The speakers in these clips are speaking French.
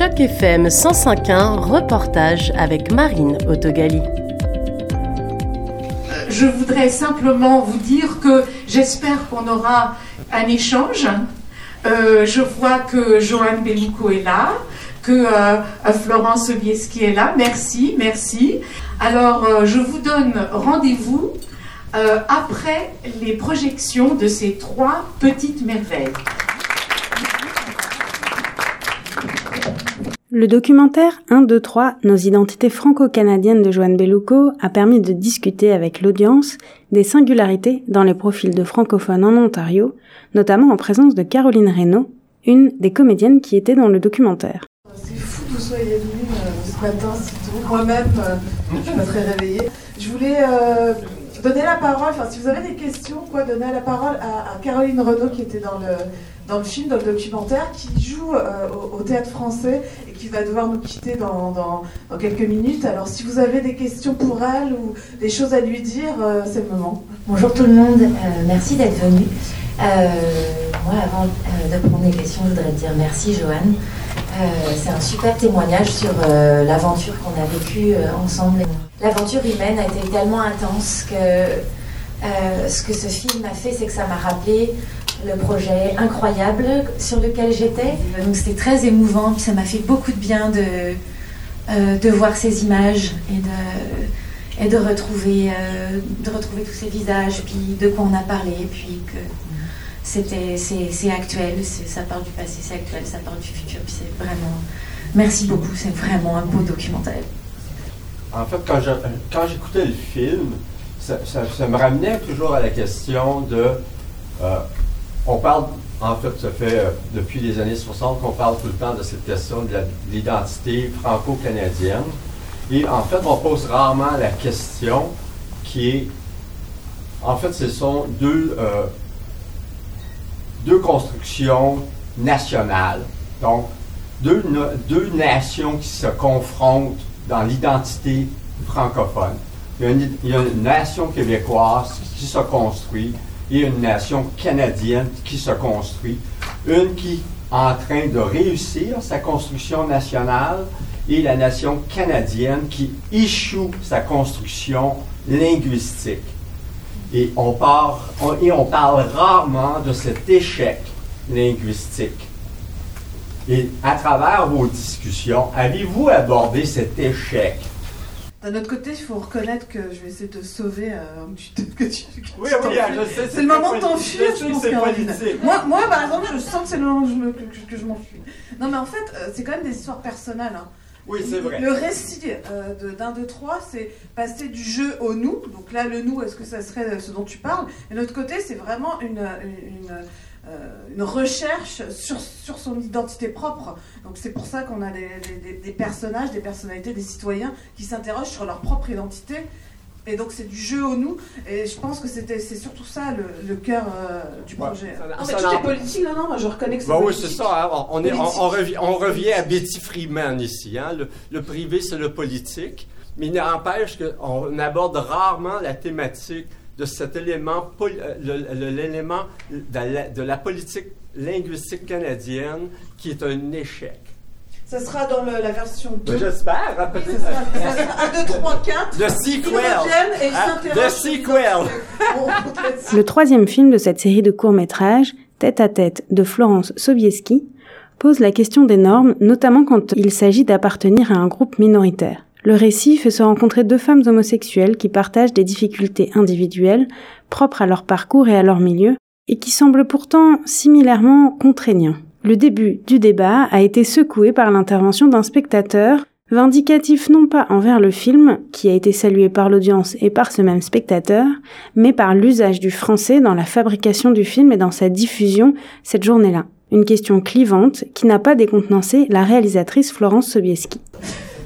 Choc FM 105.1, reportage avec Marine Autogali. Je voudrais simplement vous dire que j'espère qu'on aura un échange. Euh, je vois que Joanne Bellucco est là, que euh, Florence Sobieski est là. Merci, merci. Alors, euh, je vous donne rendez-vous après les projections de ces trois petites merveilles. Le documentaire 1, 2, 3, Nos identités franco-canadiennes de Joanne Bellucco a permis de discuter avec l'audience des singularités dans les profils de francophones en Ontario, notamment en présence de Caroline Reynaud, une des comédiennes qui était dans le documentaire. C'est fou que vous soyez venus euh, ce matin, moi-même, euh, je me serais réveillée. Je voulais euh, donner la parole, enfin si vous avez des questions, quoi, donner la parole à, Caroline Renaud qui était dans le, dans le film, dans le documentaire, qui joue au, théâtre français qui va devoir nous quitter dans, quelques minutes. Alors si vous avez des questions pour elle ou des choses à lui dire, euh, c'est le moment. Bonjour tout le monde, euh, merci d'être venu. moi, avant de prendre des questions, je voudrais te dire merci Joanne. c'est un super témoignage sur l'aventure qu'on a vécue ensemble. L'aventure humaine a été tellement intense que ce que ce film a fait, c'est que ça m'a rappelé le projet incroyable sur lequel j'étais. Donc c'était très émouvant, ça m'a fait beaucoup de bien de, euh, de voir ces images et de, et de, retrouver, euh, de retrouver tous ces visages, puis de quoi on a parlé, puis que c'était, c'est, actuel, ça part du passé, c'est actuel, ça part du futur, puis c'est vraiment... Merci beaucoup, c'est vraiment un beau documentaire. En fait, quand, j'écoutais le film, ça, ça, me ramenait toujours à la question de... Euh, on parle, en fait, ça fait euh, depuis les années 60 qu'on parle tout le temps de cette question de l'identité franco-canadienne. Et en fait, on pose rarement la question qui est, en fait, ce sont deux, euh, deux constructions nationales. Donc, deux, deux nations qui se confrontent dans l'identité francophone. il y, a une, nation québécoise qui se construit et une nation canadienne qui se construit, une qui est en train de réussir sa construction nationale et la nation canadienne qui échoue sa construction linguistique. Et on, et on parle rarement de cet échec linguistique. Et à travers vos discussions, avez-vous abordé cet échec d'un autre côté, il faut reconnaître que je vais essayer de sauver euh, que tu, Oui, oui, je sais. C'est le moment de t'enfuir, je, pense, Moi, moi, par exemple, je sens que c'est le moment que je, m'enfuis. Non, mais en fait, euh, c'est quand même des histoires personnelles. Hein. Oui, c'est vrai. Le récit euh, d'un, deux, trois, c'est passer du jeu au nous. Donc là, le nous, est-ce que ça serait ce dont tu parles? Et de l'autre côté, c'est vraiment une, une euh, une recherche sur, sur, son identité propre. Donc c'est pour ça qu'on a des, des, personnages, des personnalités, des citoyens qui s'interrogent sur leur propre identité. Et donc c'est du jeu au nous. Et je pense que c'était c'est surtout ça le, le cœur euh, du projet. en fait, tout est politique, non, non, moi je reconnais que c'est bah Oui, c'est ça. Hein. On, est, on, revient, on, revient, à Betty Freeman ici. Hein. Le, le, privé, c'est le politique. Mais il n'empêche qu'on aborde rarement la thématique de cet élément, euh, l'élément de, la politique linguistique canadienne qui est un échec. Ça sera dans la version 2. J'espère. Ça sera 1, 2, 3, 4. Le sequel. Ah, le sequel. Le troisième film de cette série de courts-métrages, Tête à tête, de Florence Sobieski, pose la question des normes, notamment quand il s'agit d'appartenir à un groupe minoritaire. Le récit fait se rencontrer deux femmes homosexuelles qui partagent des difficultés individuelles propres à leur parcours et à leur milieu, et qui semblent pourtant similairement contraignants. Le début du débat a été secoué par l'intervention d'un spectateur, vindicatif non pas envers le film, qui a été salué par l'audience et par ce même spectateur, mais par l'usage du français dans la fabrication du film et dans sa diffusion cette journée-là. Une question clivante qui n'a pas décontenancé la réalisatrice Florence Sobieski.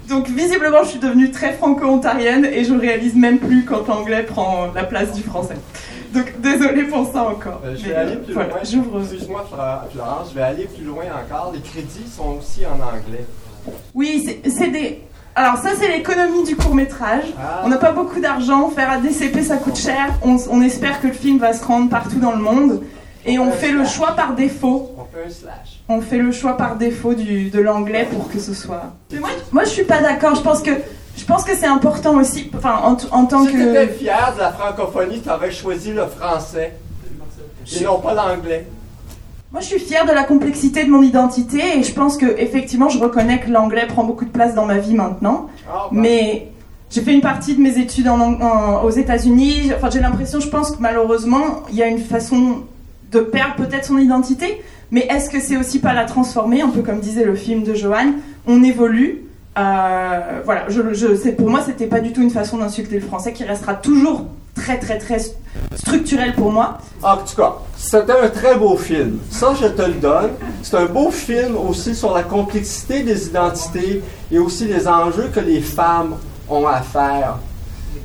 Donc visiblement, je suis devenue très franco-ontarienne et je réalise même plus quand l'anglais prend la place du français. Donc désolé pour ça encore. Euh, je vais aller plus loin. Excuse-moi Florence, je vais aller plus loin encore. Les crédits sont aussi en anglais. Oui, c'est des... Alors ça c'est l'économie du court métrage. Ah. On n'a pas beaucoup d'argent, faire un DCP ça coûte cher. On, on, espère que le film va se rendre partout dans le monde. Et on fait le choix par défaut. On fait le choix par défaut du, de l'anglais pour que ce soit. Mais moi, moi, je suis pas d'accord. Je pense que je pense que c'est important aussi. Enfin, en, tant Si tu étais que. fier de la francophonie, tu aurais choisi le français et non pas l'anglais. Moi, je suis fière de la complexité de mon identité et je pense que effectivement, je reconnais que l'anglais prend beaucoup de place dans ma vie maintenant. Ah, ben, Mais j'ai fait une partie de mes études en, en- aux États-Unis. Enfin, j'ai l'impression, je pense que malheureusement, il y a une façon de perdre peut-être son identité. Mais est-ce que c'est aussi pas la transformer, un peu comme disait le film de Johan On évolue. Euh, voilà, je, pour moi, c'était pas du tout une façon d'insulter le français qui restera toujours très, très, très structurel pour moi. En tout cas, c'était un très beau film. Ça, je te le donne. C'est un beau film aussi sur la complexité des identités et aussi les enjeux que les femmes ont à faire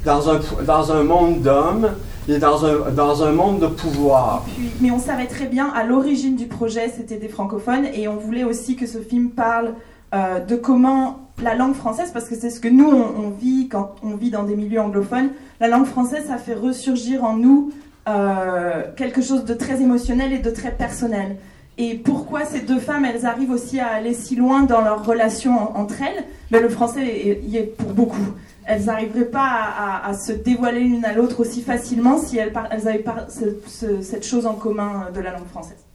dans un, dans un monde d'hommes dans un, monde de pouvoir. Mais on savait très bien, à l'origine du projet, c'était des francophones, et on voulait aussi que ce film parle euh, de comment la langue française, parce que c'est ce que nous, on, vit quand on vit dans des milieux anglophones, la langue française, ça fait ressurgir en nous euh, quelque chose de très émotionnel et de très personnel. Et pourquoi ces deux femmes, elles arrivent aussi à aller si loin dans leur relation en- entre elles? Mais le français y est pour beaucoup. Elles n'arriveraient pas à, à- à se dévoiler l'une à l'autre aussi facilement si elles, par- elles avaient pas ce- ce- cette chose en commun de la langue française.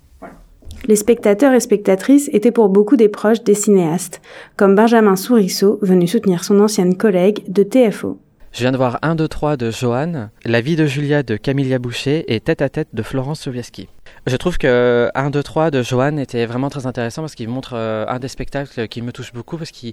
Les spectateurs et spectatrices étaient pour beaucoup des proches des cinéastes, comme Benjamin Sourisseau, venu soutenir son ancienne collègue de TFO. Je viens de voir 1, 2, 3 de Johan, La vie de Julia de Camilla Boucher et Tête à tête de Florence Sobieski. Je trouve que 1, 2, 3 de Johan était vraiment très intéressant parce qu'il montre euh, un des spectacles qui me touche beaucoup parce qu'il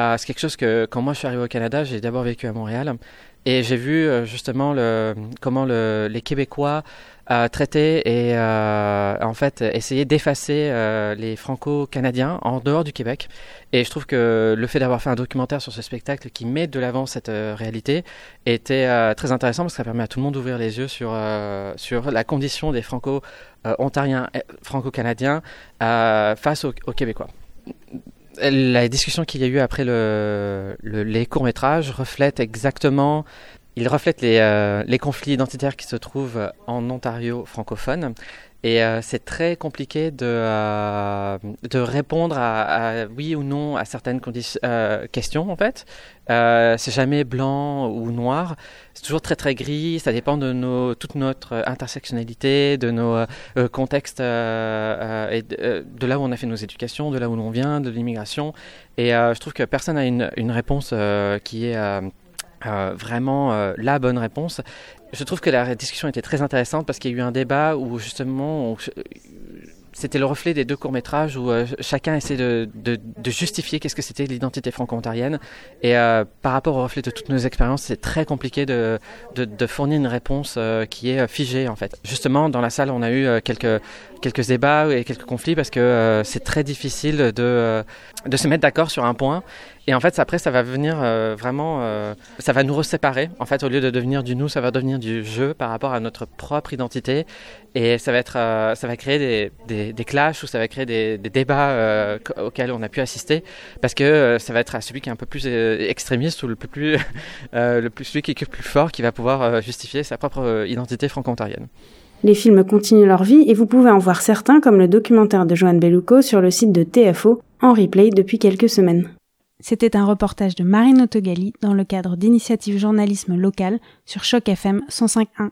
euh, c'est quelque chose que quand moi je suis arrivé au Canada, j'ai d'abord vécu à Montréal et j'ai vu euh, justement le, comment le, les Québécois euh, traiter et euh, en fait essayer d'effacer euh, les Franco-Canadiens en dehors du Québec. Et je trouve que le fait d'avoir fait un documentaire sur ce spectacle qui met de l'avant cette euh, réalité était euh, très intéressant parce que ça permet à tout le monde d'ouvrir les yeux sur, sur la condition des Franco-Ontariens, Franco-Canadiens face aux, Québécois. La discussion qu'il y a eu après le- les courts-métrages reflète exactement il reflète les, euh, les conflits identitaires qui se trouvent en Ontario francophone. Et euh, c'est très compliqué de, euh, de répondre à, oui ou non à certaines questions, en fait. C'est jamais blanc ou noir. C'est toujours très très gris. Ça dépend de nos, toute notre intersectionnalité, de nos contextes de, là où on a fait nos éducations, de là où l'on vient, de l'immigration. Et je trouve que personne n'a une, réponse qui est euh, vraiment euh, la bonne réponse. Je trouve que la discussion était très intéressante parce qu'il y a eu un débat où justement c'était le reflet des deux courts-métrages où euh, chacun essaie de, de, de justifier qu'est-ce que c'était l'identité franco-ontarienne. Et euh, par rapport au reflet de toutes nos expériences, c'est très compliqué de, de, fournir une réponse euh, qui est figée en fait. Justement, dans la salle, on a eu quelques, quelques débats et quelques conflits parce que c'est très difficile de, de se mettre d'accord sur un point. Et en fait, après, ça va venir euh, vraiment, euh, ça va nous reséparer. En fait, au lieu de devenir du nous, ça va devenir du jeu par rapport à notre propre identité. Et ça va être, euh, ça va créer des, des, des clashs ou ça va créer des, des débats euh, qu- auxquels on a pu assister, parce que euh, ça va être à celui qui est un peu plus euh, extrémiste ou le plus, plus le plus celui qui est le plus fort qui va pouvoir justifier sa propre identité franco-ontarienne. Les films continuent leur vie et vous pouvez en voir certains comme le documentaire de Joanne Bellucco sur le site de TFO en replay depuis quelques semaines. C'était un reportage de Marine Autogali dans le cadre d'initiatives journalisme local sur Choc FM 105.1.